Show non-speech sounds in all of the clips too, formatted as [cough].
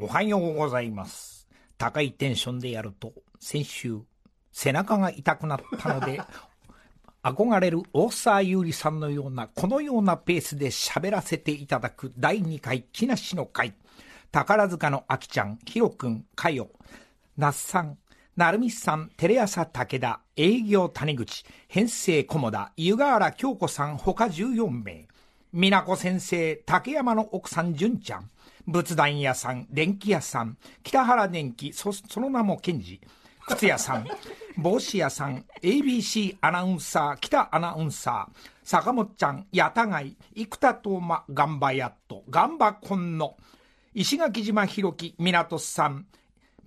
おはようございます。高いテンションでやると、先週、背中が痛くなったので、[laughs] 憧れる大沢優里さんのような、このようなペースで喋らせていただく第2回木梨の会。宝塚のあきちゃん、ひろくん、かよ、那須さん、なるみさん、テレ朝武田、営業谷口、編成菰田、湯河原京子さん、他14名。美奈子先生、竹山の奥さん、純ちゃん。仏壇屋さん、電気屋さん、北原電機、そその名も賢治。靴屋さん、[laughs] 帽子屋さん、ABC アナウンサー、北アナウンサー、坂本ちゃん、八田貝、生田斗真、ガンバヤット、ガンバコンノ、石垣島弘樹、港さん、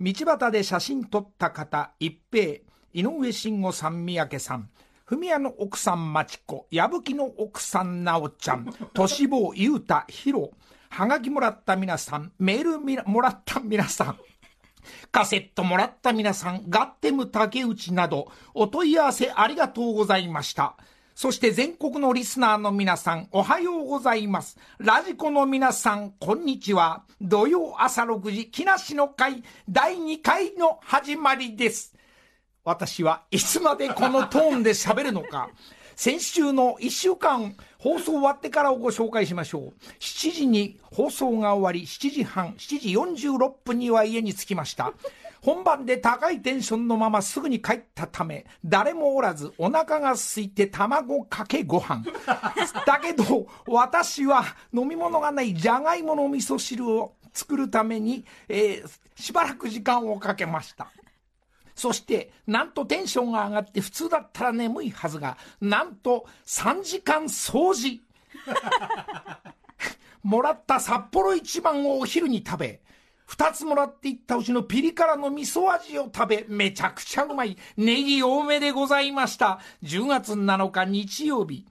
道端で写真撮った方、一平、井上慎吾さん、三宅さん、文谷の奥さん、まちこ、矢吹の奥さん、なおちゃん、としぼう、ゆうた、ひろ、はがきもらった皆さん、メールみなもらった皆さん、カセットもらった皆さん、ガッテム竹内など、お問い合わせありがとうございました。そして全国のリスナーの皆さん、おはようございます。ラジコの皆さん、こんにちは。土曜朝6時、木梨の会、第2回の始まりです。私はいつまでこのトーンで喋るのか。先週の1週間放送終わってからをご紹介しましょう。7時に放送が終わり、7時半、7時46分には家に着きました。本番で高いテンションのまますぐに帰ったため、誰もおらずお腹が空いて卵かけご飯。だけど、私は飲み物がないじゃがいもの味噌汁を作るために、えーしばらく時間をかけました。そして、なんとテンションが上がって普通だったら眠いはずが、なんと3時間掃除。[laughs] もらった札幌一番をお昼に食べ、二つもらっていったうちのピリ辛の味噌味を食べ、めちゃくちゃうまい。ネギ多めでございました。10月7日日曜日。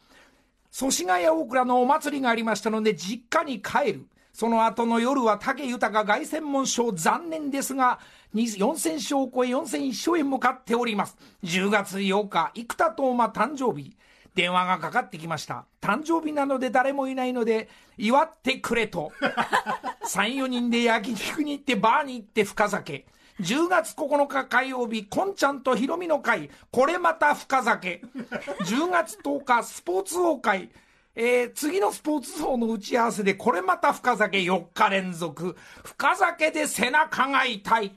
祖師ヶ谷大倉のお祭りがありましたので、実家に帰る。その後の夜は武豊凱旋門賞残念ですが、4000勝を超え4001勝へ向かっております。10月8日、生田斗真誕生日。電話がかかってきました。誕生日なので誰もいないので、祝ってくれと。[laughs] 3、4人で焼肉に行ってバーに行って深酒。10月9日火曜日、こんちゃんとひろみの会、これまた深酒。10月10日、スポーツ王会、えー次のスポーツ層の打ち合わせで、これまた深酒4日連続。深酒で背中が痛い。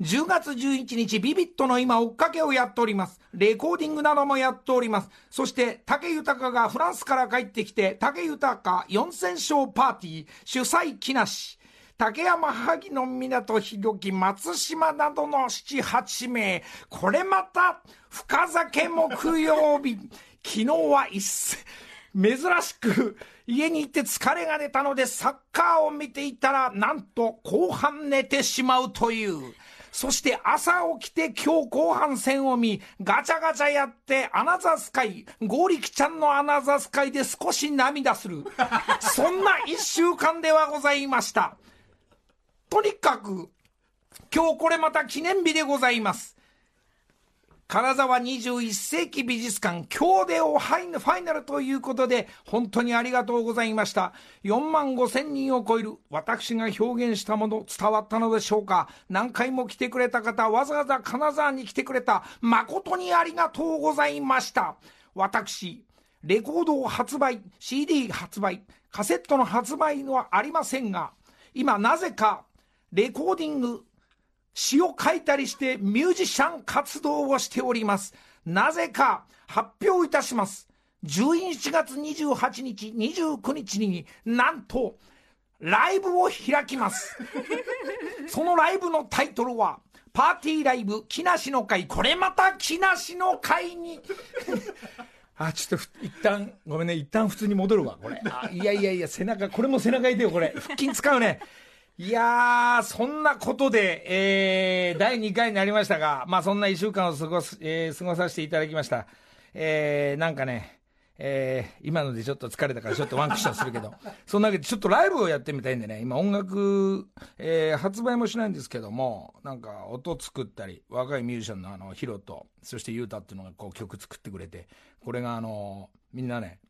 10月11日、ビビットの今、追っかけをやっております。レコーディングなどもやっております。そして、竹豊がフランスから帰ってきて、竹豊4000勝パーティー、主催木梨。竹山萩野港弘樹松島などの7、8名。これまた、深酒木曜日。昨日は一斉、珍しく家に行って疲れが出たのでサッカーを見ていたらなんと後半寝てしまうという。そして朝起きて今日後半戦を見、ガチャガチャやってアナザースカイ、ゴーリキちゃんのアナザースカイで少し涙する。そんな一週間ではございました。とにかく、今日これまた記念日でございます。金沢21世紀美術館、今日でおハイファイナルということで、本当にありがとうございました。4万5千人を超える私が表現したもの伝わったのでしょうか何回も来てくれた方、わざわざ金沢に来てくれた、誠にありがとうございました。私、レコードを発売、CD 発売、カセットの発売はありませんが、今なぜか、レコーディング、詩を書いたりしてミュージシャン活動をしております。なぜか発表いたします。11月28日、29日になんとライブを開きます。[laughs] そのライブのタイトルは、パーティーライブ木梨の会、これまた木梨の会に。[laughs] あ、ちょっとふ一旦、ごめんね、一旦普通に戻るわ、これ。あいやいやいや、背中、これも背中痛いよ、これ。腹筋使うね。いやー、そんなことで、えー、第2回になりましたが、まあそんな1週間を過ごす、えー過ごさせていただきました。えー、なんかね、えー、今のでちょっと疲れたからちょっとワンクッションするけど、[laughs] そんなわけでちょっとライブをやってみたいんでね、今音楽、えー、発売もしないんですけども、なんか音作ったり、若いミュージシャンのあの、ヒロと、そしてユータっていうのがこう曲作ってくれて、これがあの、みんなね、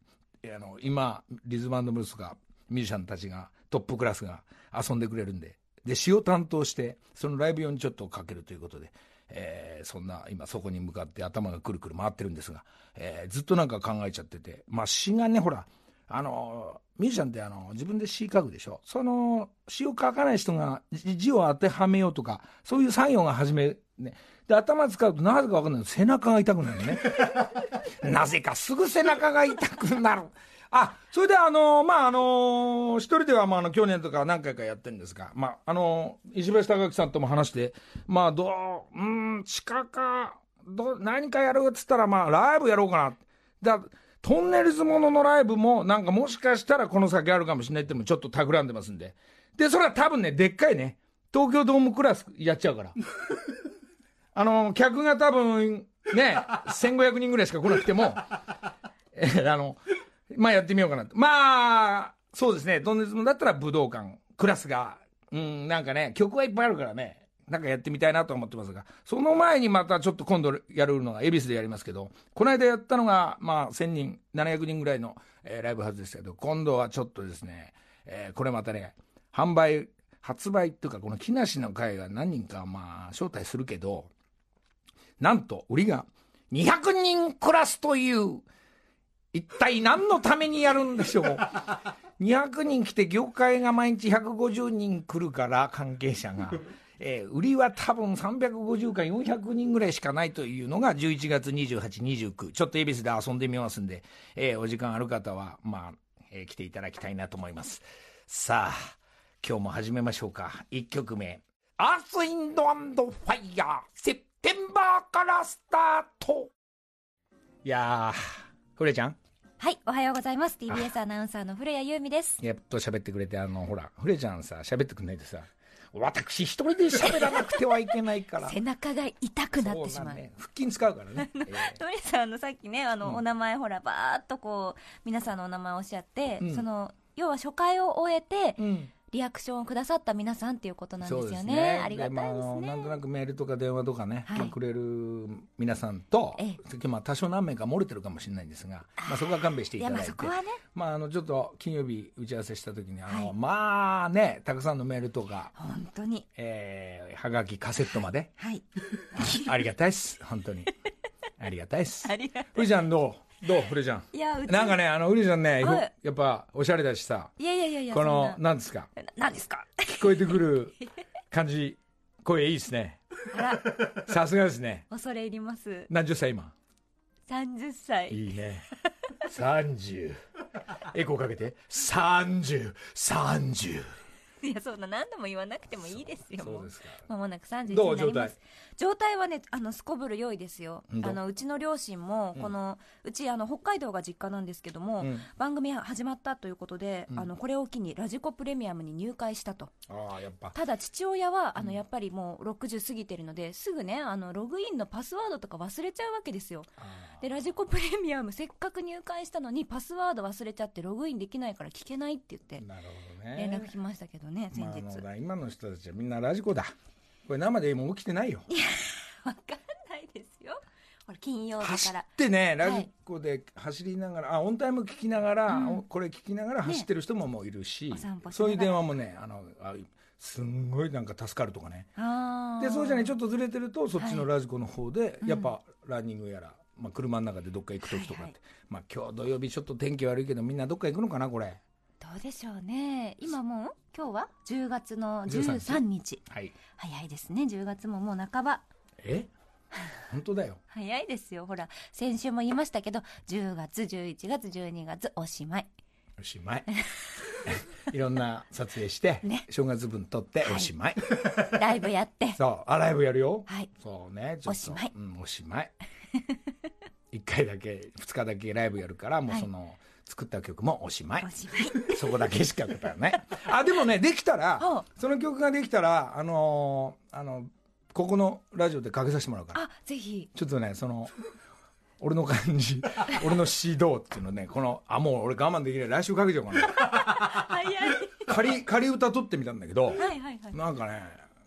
あの、今、リズムブルースが、ミュージシャンたちがトップクラスが遊んでくれるんで、で、詩を担当して、そのライブ用にちょっとかけるということで、えー、そんな、今そこに向かって頭がくるくる回ってるんですが、えー、ずっとなんか考えちゃってて、まあ詩がね、ほら、あの、ミュージシャンってあの、自分で詩書くでしょ？その、詩を書かない人が字を当てはめようとか、そういう作業が始め、ね。で、頭使うとなぜかわかんない背中が痛くなるね。[laughs] なぜかすぐ背中が痛くなる。あ、それであの、まあ、あの、一人では、まあ、あの、去年とか何回かやってるんですが、まあ、あの、石橋貴樹さんとも話して、まあ、どう、うん、地下か、ど、何かやるっつったら、まあ、ライブやろうかな。だトンネルズもののライブも、なんかもしかしたらこの先あるかもしれないってもちょっと企んでますんで。で、それは多分ね、でっかいね、東京ドームクラスやっちゃうから。[laughs] あの、客が多分、ね、1500人ぐらいしか来なくても、[laughs] え、あの、まあやってみようかなと。まあ、そうですね、ドンネズムだったら武道館、クラスが、うん、なんかね、曲はいっぱいあるからね、なんかやってみたいなと思ってますが、その前にまたちょっと今度やるのが恵比寿でやりますけど、この間やったのが、まあ1000人、700人ぐらいの、えー、ライブはずでしたけど、今度はちょっとですね、えー、これまたね、販売、発売っていうか、この木梨の会が何人かまあ招待するけど、なんと売りが200人クラスという、一体何のためにやるんでしょう？200人来て業界が毎日150人来るから関係者が。えー、売りは多分350か400人ぐらいしかないというのが11月28、29、ちょっと恵比寿で遊んでみますんで、えー、お時間ある方は、まあ、えー、来ていただきたいなと思います。さあ、今日も始めましょうか。1曲目。アースインドファイヤー、セプテンバーからスタート。いやー、フレちゃん？はい、おはようございます。TBS アナウンサーの古谷由美です。やっと喋ってくれて、あの、ほら、フレちゃんさ、喋ってくんないでさ、私一人で喋らなくてはいけないから。[laughs] 背中が痛くなってしまう、ね、腹筋使うからね、[laughs] えー、さんのさっきねあの、うん、お名前ほらばーっとこう皆さんのお名前をおっしゃって、うん、その要は初回を終えて、うんリアクションをくださった皆さんっていうことなんですよね。ね。ありがたいですね。なんとなくメールとか電話とかね、はい、くれる皆さんと、ええ、まあ多少何名か漏れてるかもしれないんですが、まあそこは勘弁していただいて、いまあそこはね、まああのちょっと金曜日打ち合わせした時にあの、はい、まあねたくさんのメールとか、本当に、えー、はがきカセットまで、はい、[laughs] ありがたいです。本当に。ありがたいです。[laughs] ありがとう。ちゃんどう？どうフレちゃん？いや、なんかね、あの、ウリちゃんね、やっぱ、おしゃれだしさ。いやいやいやいや、この、なんですか？なんですか？聞こえてくる [laughs] 感じ、声いいですね。さすがですね。恐れ入ります。何十歳今 ?30 歳。いいね。30。エコーかけて。30、30。[laughs] いやそんな何度も言わなくてもいいですよそうですかまもなく3時になります。状態。はねあのすこぶる良いですよ。あのうちの両親もこの、うん、うちあの北海道が実家なんですけども、うん、番組始まったということで、うん、あのこれを機にラジコプレミアムに入会したと。あやっぱ。ただ父親はあのやっぱりもう60過ぎてるのですぐねあのログインのパスワードとか忘れちゃうわけですよでラジコプレミアムせっかく入会したのにパスワード忘れちゃってログインできないから聞けないって言ってなるほどね。連絡来ましたけどね先日、まあ、今の人たちはみんなラジコだ。これ生でも起きてないよ。いやわかんないですよ。ほら金曜日から。走ってねラジコで走りながら、はい、あオンタイム聞きながら、うん、これ聞きながら走ってる人ももういるし、ね、そういう電話もねあのあすんごいなんか助かるとかね。でそうじゃないちょっとずれてるとそっちのラジコの方で、はい、やっぱランニングやら、まあ、車の中でどっか行く時とかって、はいはい、まあ今日土曜日ちょっと天気悪いけどみんなどっか行くのかなこれ。どうでしょうね。今もう？今日は？10月の13日。はい、早いですね。10月ももう半ば。え？本当だよ。[laughs] 早いですよ。ほら先週も言いましたけど10月11月12月おしまい。おしまい。[laughs] いろんな撮影して、ね、正月分撮っておしまい、はい、ライブやって。[laughs] そう。あライブやるよ。はい。そうね。おしまい、うん、おしまい [laughs] 1回だけ2日だけライブやるからもうその、はい、作った曲もおしまい。おしまい。[laughs] そこだけしか歌わない。あでもねできたら [laughs] その曲ができたらあのー、あのここのラジオでかけさせてもらうから。あぜひ。ちょっとねその俺の感じ俺の指導っていうのねこのあもう俺我慢できない。来週かけちゃおうかな。早い。仮仮歌取ってみたんだけど、はいはいはい、なんかね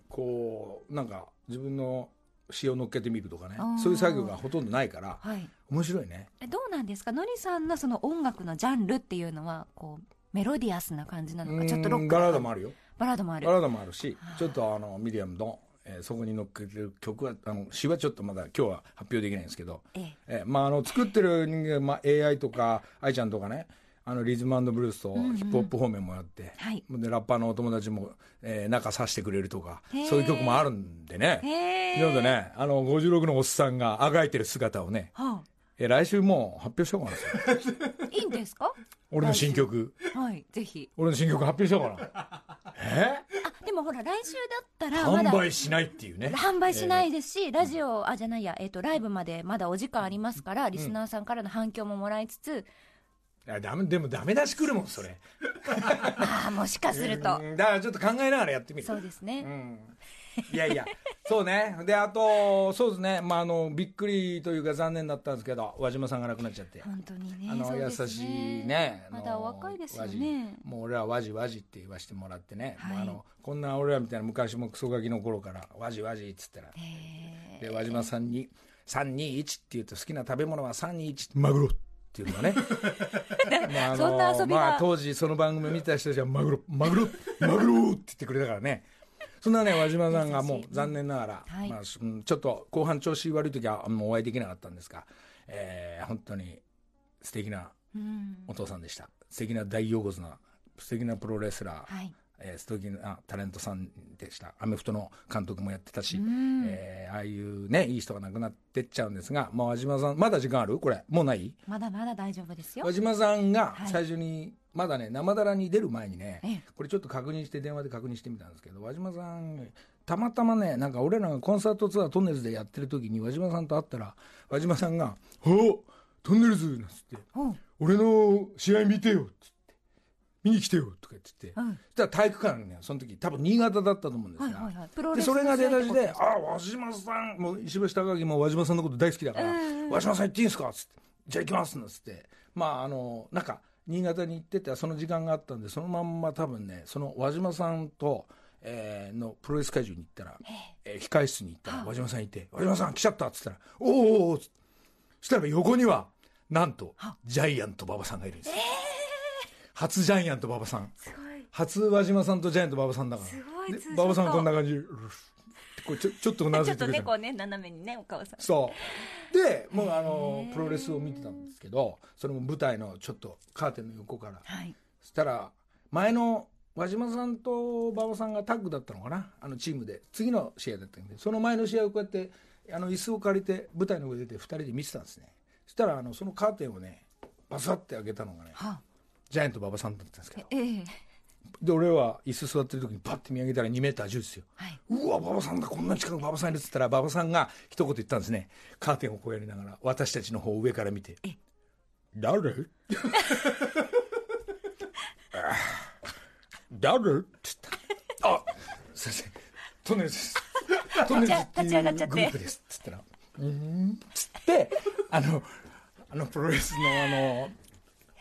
こうなんか自分の詩を乗っけてみるとかね。そういう作業がほとんどないから、はい、面白いね。えどうなんですか？のりさんのその音楽のジャンルっていうのはこうメロディアスな感じなのかちょっとロックバラードもあるよ。バラードもある。バラードもあるしちょっとあのミディアムの、えーそこに乗っけてる曲はあの詩はちょっとまだ今日は発表できないんですけど、ええ。えーまあ、あの作ってる人間、まあ、AI とか愛ちゃんとかねあのリズムブルースとヒップホップ方面もやって、はい。でラッパーのお友達も、えー、仲さしてくれるとかそういう曲もあるんでね。なのでねあの56のおっさんがあがいてる姿をね、はえー来週もう発表しようかな。[laughs] いいんですか？俺の新曲。はいぜひ。俺の新曲発表しようかな。え？あでもほら来週だったらま販だ売しないっていうね。販売しないですし、ラジオあじゃないや、えっとライブまでまだお時間ありますから、リスナーさんからの反響ももらいつつ、いやダメでもダメ出し来るもんそれ。ああもしかすると、うんだからちょっと考えながらやってみる。そうですね、うん。いやいや。そうね。であとそうですね。まああのびっくりというか残念だったんですけど和島さんが亡くなっちゃって。本当にねあの優そうですしいね。まだお若いですよ和ねじもう俺ら和じ和じって言わせてもらってね、はい。もうあのこんな俺らみたいな昔もクソガキの頃から和じ和じっつったらへで和島さんに321って言うと好きな食べ物は321マグロっていうのがね。[laughs] まああのそんな遊びが。まあ、当時その番組見た人たちはマグロマグロマグロって言ってくれたからね。そんなね和島さんがもう残念ながら、はい。まあ、うんちょっと後半調子悪い時はもうお会いできなかったんですが、えー本当に素敵なお父さんでした。素敵な大横綱素敵なプロレスラー、はいえー素敵なタレントさんでした。アメフトの監督もやってたし、うん。えーああいうねいい人が亡くなってっちゃうんですが、まあ、和島さんまだ時間ある？これ。もうない？まだまだ大丈夫ですよ。和島さんがはい。最初に、まだね生だらに出る前にね、ええ。これちょっと確認して電話で確認してみたんですけど和島さんたまたまねなんか俺らがコンサートツアートンネルズでやってる時に和島さんと会ったら和島さんが「おトンネルズ!」なんつってうんうん「俺の試合見てよ」っつって「見に来てよ」とか言ってて、はいそしたら体育館ねその時多分新潟だったと思うんですが、はいはいでそれが出だしで「の試合ってことあ和島さんもう石橋貴明も和島さんのこと大好きだからうん「和島さん行っていいんですか?」っつって「じゃあ行きます」なんつって。まああのなんか新潟に行っててその時間があったんでそのまんま多分ねその和島さんと、えーのプロレス会場に行ったら、えー控室に行ったら和島さんいて「和島さん来ちゃった」っつったら「おーおーおー」っつって。そしたら横にはなんとジャイアント馬場さんがいるんです、初ジャイアント馬場さん。初和島さんとジャイアント馬場さんだから。馬場さんこんな感じ。こうちょちょっとうなずちょっといてくれた。ねこうね斜めにねお顔さん。そう。でもうあのプロレスを見てたんですけどそれも舞台のちょっとカーテンの横から。はい。そしたら前の和島さんと馬場さんがタッグだったのかな？あのチームで。次の試合だったんで。その前の試合をこうやってあの椅子を借りて舞台の上で出て2人で見てたんですね。そしたらあのそのカーテンをねバサッて開けたのがねはジャイアント馬場さんだったんですけど。ええ。で俺は椅子座ってる時にパッて見上げたら2メーター10ですよ。はい。うわ馬場さんだこんな近く馬場さんいるっつったら馬場さんが一言言ったんですね。カーテンをこうやりながら私たちの方を上から見て「誰?」あ誰？っつったあすいませんトンネルズですトンネルズっていうグループですっつったら「うーん」っつってあのあのプロレスのあの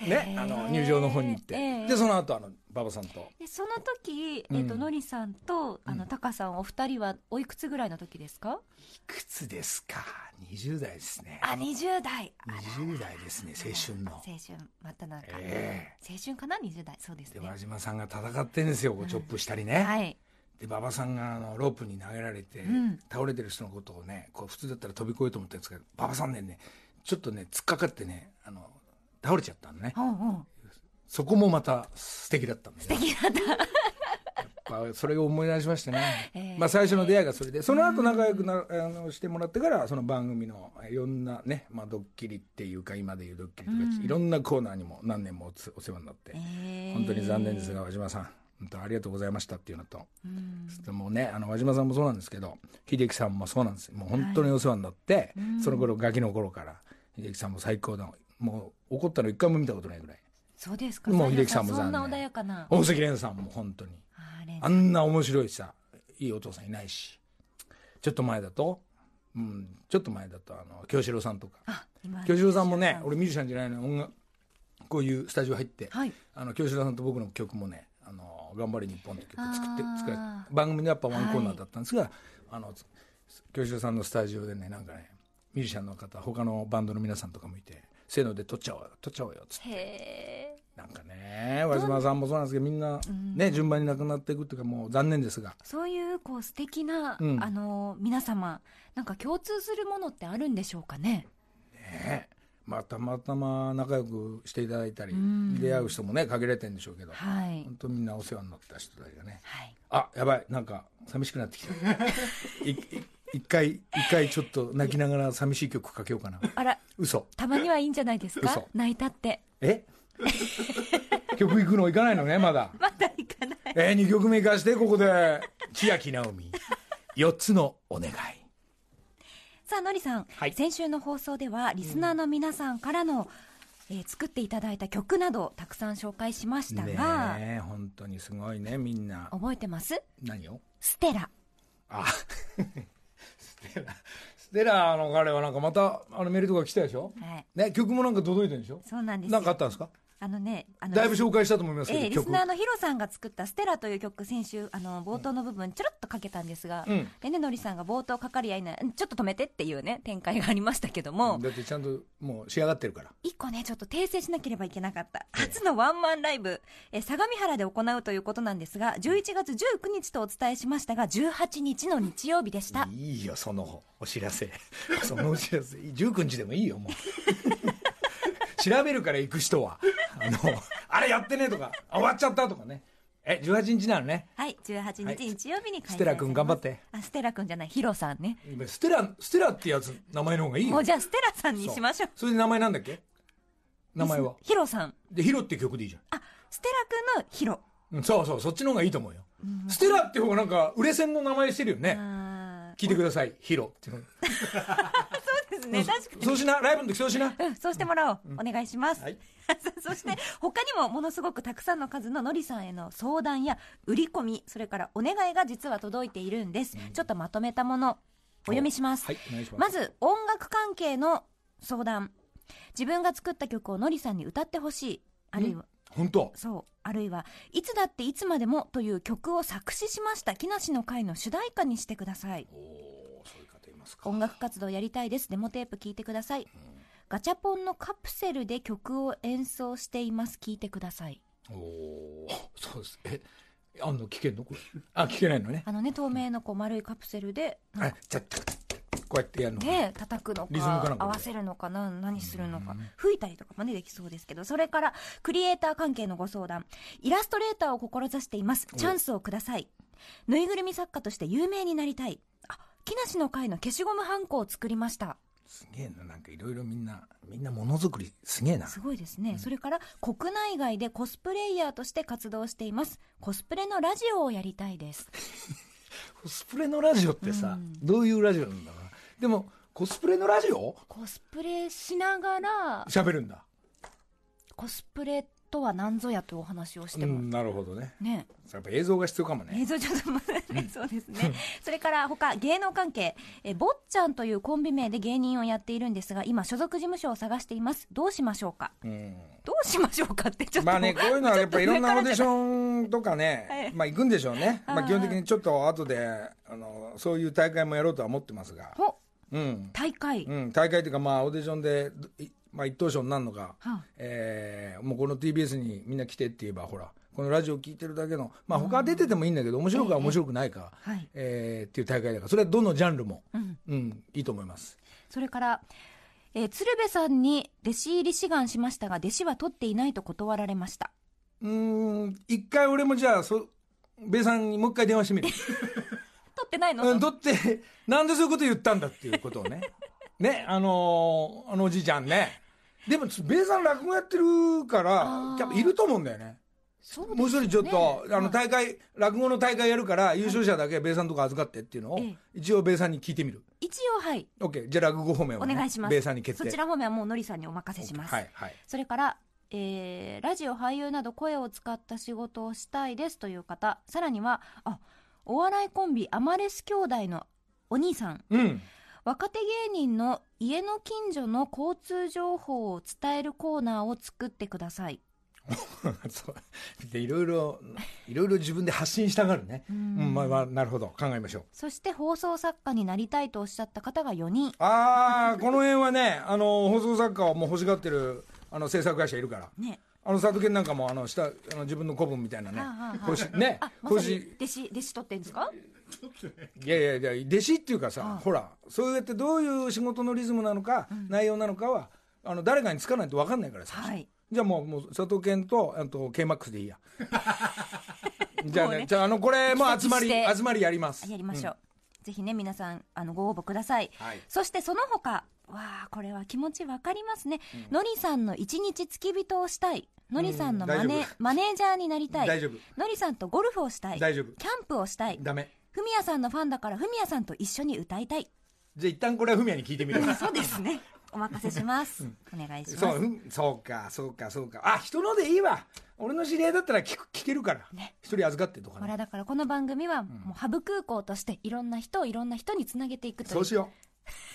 ねあの入場の方に行って、ええ。でその後あの馬場さんと。でその時、えっとのりさんとあのタカさんお二人はおいくつぐらいの時ですか？いくつですか？20代ですね。あ20代。20代ですね青春の。青春真った中、え青春かな？20代。そうですね。で和島さんが戦ってんですよチョップしたりね、はい。で馬場さんがあのロープに投げられて、ん。倒れてる人のことをねこう普通だったら飛び越えようと思ったんですけど馬場さんねねちょっとね突っかかってねあの倒れちゃったのね。うんうん。そこもまた素敵だったんだよ。ね敵だった。やっぱそれを思い出しましてね、ええまあ、最初の出会いがそれでその後仲良くなあのしてもらってからその番組のいろんなね、まあ、ドッキリっていうか今でいうドッキリとか、いろんなコーナーにも何年もお世話になって、えー。本当に残念ですが和島さん本当ありがとうございましたっていうのと、うん。でもねあの和島さんもそうなんですけど秀樹さんもそうなんです。よもう本当にお世話になって、その頃ガキの頃から秀樹さんも最高だもう怒ったの一回も見たことないぐらい。そうですか。もう秀樹さんも残念。そんな穏やかな。大関蓮さんも本当に。あん。な面白いさいいお父さんいないし。ちょっと前だと、うん、ちょっと前だとあの京志郎さんとか。あ今京志郎さんもね俺ミュージシャンじゃないのに音楽こういうスタジオ入って、はい。あの京志郎さんと僕の曲もね「あの頑張れ日本」って曲作って作れ番組でやっぱワンコーナーだったんですが、あの京志郎さんのスタジオでねなんかねミュージシャンの方他のバンドの皆さんとかもいてせーので撮っちゃおうよ撮っちゃおうよっつって。へえなんかね和島さんもそうなんですけどみんなね順番に亡くなっていくっていうかもう残念ですが。そういうこう素敵な、うん。あの皆様なんか共通するものってあるんでしょうかね？ねまあたまたま仲良くしていただいたりん。出会う人もね限られてるんでしょうけどはい。本当みんなお世話になった人たちがね。はい。あやばい。なんか寂しくなってきた。[laughs] 一回一回ちょっと泣きながら寂しい曲かけようかな。あら嘘。たまにはいいんじゃないですか？嘘。泣いたって。え？[laughs] 曲行くの行かないのねまだ。まだ行かない。えー、2曲目行かしてここで。千秋直美。4つのお願い。さあのりさん、はい。先週の放送ではリスナーの皆さんからの、えー作っていただいた曲などたくさん紹介しましたが、ねえ本当にすごいねみんな。覚えてます？何を？ステラ。あ。[laughs] ステラステラの彼はなんかまたあのメールとか来たでしょ？はい。ね曲もなんか届いてるんでしょ？そうなんですよ。なんかあったんですか？あのねあのだいぶ紹介したと思いますけど、ええリス曲ナーのヒロさんが作った「ステラ」という曲先週あの冒頭の部分ちょろっとかけたんですが、うん。でねのりさんが冒頭かかり合いなうんちょっと止めてっていうね展開がありましたけども、だってちゃんともう仕上がってるから。一個ねちょっと訂正しなければいけなかった。初のワンマンライブえ相模原で行うということなんですが11月19日とお伝えしましたが18日の日曜日でした。いいよそのお知らせ。そのお知らせ。19日でもいいよもう調べるから行く人は。あのあれやってねとかあ終わっちゃったとかね。え18日なのね。はい18はい。日日曜日に開催ステラ君頑張って。あステラ君じゃない。ヒロさんね。今ステラステラってやつ名前の方がいいよ。もうじゃあステラさんにしましょう。それで名前なんだっけ？名前は？ヒロさん。でヒロって曲でいいじあステラ君のヒロ。ゃん、うん、そうそうそっちの方がいいと思うよ、ステラって方がなんか売れ線の名前してるよね。あ聞いてください。ヒロってですね確かにそうしなライブの時そうしな。うん、そうしてもらおう、お願いします、はい。[laughs] そして他にもものすごくたくさんの数ののりさんへの相談や売り込みそれからお願いが実は届いているんです、ちょっとまとめたものお読みします、はいお願いします。まず音楽関係の相談。自分が作った曲をのりさんに歌ってほしい。あるいは本当？そう。あるいはいつだっていつまでもという曲を作詞しました木梨の会の主題歌にしてください音楽活動やりたいです。デモテープ聞いてください、ガチャポンのカプセルで曲を演奏しています。聞いてください。おおそうです。えあんの聞けんの？これ。[laughs] あ聞けないのね。あのね透明のこう丸いカプセルであちゃっこうやってやるの。ね叩くのか合わせるのかな何するのか。吹いたりとかもねできそうですけどそれからクリエイター関係のご相談。イラストレーターを志しています。チャンスをください。ぬいぐるみ作家として有名になりたい。あ木梨の会の消しゴムハンコを作りました。すげえななんかいろいろみんなみんなものづくりすげえな。すごいですね、それから国内外でコスプレイヤーとして活動しています。コスプレのラジオをやりたいです。[laughs] コスプレのラジオってさ、どういうラジオなんだろうな。でもコスプレのラジオ？コスプレしながら喋るんだ。コスプレとは何ぞやというお話をしても、うんなるほどねねやっぱ映像が必要かもね映像ちょっと待ってね、そうですね。それから他、芸能関係、え、坊ちゃんというコンビ名で芸人をやっているんですが、今所属事務所を探しています。どうしましょうか？うんどうしましょうかってちょっと。まあね、こういうのはやっぱいろんなオーディシン。ョンとかね、はいまあ行くんでしょうね。まあはい基本的にちょっと後で、あの、そういう大会もやろうとは思ってますが。おうん。大会。うん、大会っていうかまあオーディションで、いまあ一等賞になるのか、はえーもうこの TBS にみんな来てって言えば、ほら、このラジオ聞いてるだけの、まあ他出ててもいいんだけど、面白いか面白くないか、はい。えーっていう大会だから、それはどのジャンルも、うん。うん、いいと思います。それから、えー鶴瓶さんに弟子入り志願しましたが、弟子は取っていないと断られました。うーん、一回俺もじゃあ、そ、ベイさんにもう一回電話してみる。[laughs] 取ってないの、うん、だって、なんでそういうこと言ったんだっていうことをね。[laughs] ね、あのーあのおじいちゃんね。でも、ベイさん落語やってるからやっぱいると思うんだよね。そうですもう一人ちょっと、あの、はい大会、落語の大会やるから、優勝者だけベイさんとこ預かってっていうのをええ、一応ベイさんに聞いてみる。一応はい。オッケー。じゃあ落語方面をねお願いします。ベイさんに決定。そちら方面はもうのりさんにお任せします。はい、はい。それから、えーラジオ俳優など声を使った仕事をしたいですという方さらにはあお笑いコンビアマレス兄弟のお兄さんうん。若手芸人の家の近所の交通情報を伝えるコーナーを作ってくださいそう。[laughs] で、いろいろ、いろいろ自分で発信したがるね。うん、まあまあ、なるほど。考えましょう。そして放送作家になりたいとおっしゃった方が4人ああ、この辺はね、あの、放送作家をもう欲しがってる、あの、制作会社いるから。ねあの佐藤健なんかもあの下あの自分の古文みたいなねはあはあねあま弟子弟子取ってんですか？[laughs] いやいやいや弟子っていうかさ、ほらそうやってどういう仕事のリズムなのか、内容なのかはあの誰かにつかないと分かんないからさ、はい。じゃあもうもう佐藤健とあと KMAX でいいや。[laughs] じゃあねねじゃああのこれもう集まり集まりやります。やりましょう、ぜひね皆さんあのご応募ください、はい。そしてその他わあこれは気持ちわかりますね、のりさんの一日付き人をしたい。のりさんのマネ,、マネージャーになりたい。大丈夫。のりさんとゴルフをしたい。大丈夫。キャンプをしたい。ダメふみやさんのファンだからふみやさんと一緒に歌いたい。じゃあ一旦これはフミヤに聞いてみる [laughs] そうですね。お任せします、お願いします。そうそうかそうかそうか。あ人のでいいわ。俺の知り合いだったら聞く聞けるから。ね。一人預かってとかね。ほらだからこの番組はもうハブ空港としていろんな人をいろんな人につなげていくという。そうしよ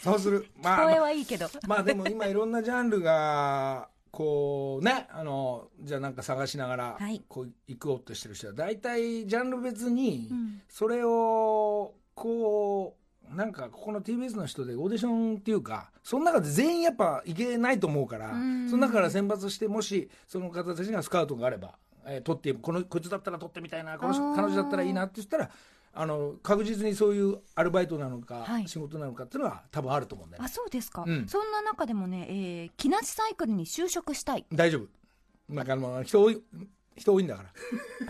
う。そうする。まあ声はいいけど、まあでも今いろんなジャンルがこうねあのじゃあなんか探しながらはい。こう行こうとしてる人は大体ジャンル別にうん。それをこうなんかここの TBS の人でオーディションっていうかその中で全員やっぱいけないと思うからうん。その中から選抜してもしその方たちがスカウトがあれば、えー取ってこのこいつだったら取ってみたいなこの彼女だったらいいなって言ったらあの確実にそういうアルバイトなのか、はい。仕事なのかっていうのは多分あると思うんだよね。あそうですか、うん。そんな中でもね、えー、木梨サイクルに就職したい。大丈夫。なんかあの人多い人多いんだから。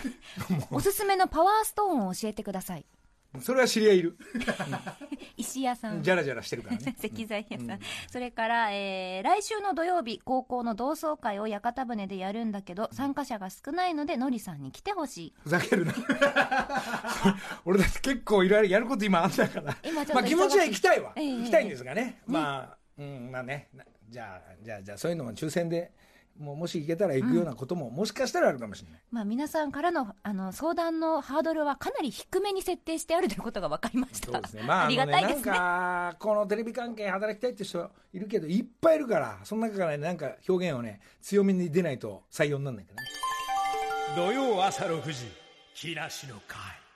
[laughs] おすすめのパワーストーンを教えてくださいそれは知り合いいる。[laughs] 石屋さん。じゃらじゃらしてるからね。[laughs] 石材屋さん、それから、えー来週の土曜日高校の同窓会を屋形船でやるんだけど参加者が少ないのでのりさんに来てほしい。ふざけるな。[laughs] 俺だって結構いろいろやること今あんだから。今ちょっとまあ気持ちは行きたいわ、ええ。行きたいんですがね、まあうんまあね。なじゃあじゃあじゃあそういうのも抽選でもうもし行けたら行くようなことも、もしかしたらあるかもしれない。まあ、皆さんからのあの相談のハードルはかなり低めに設定してあるということが分かりました。そうですね。まあありがたいですね。なんかこのテレビ関係働きたいって人いるけどいっぱいいるからその中からねなんか表現をね強めに出ないと採用にならないからね土曜朝6時木梨の会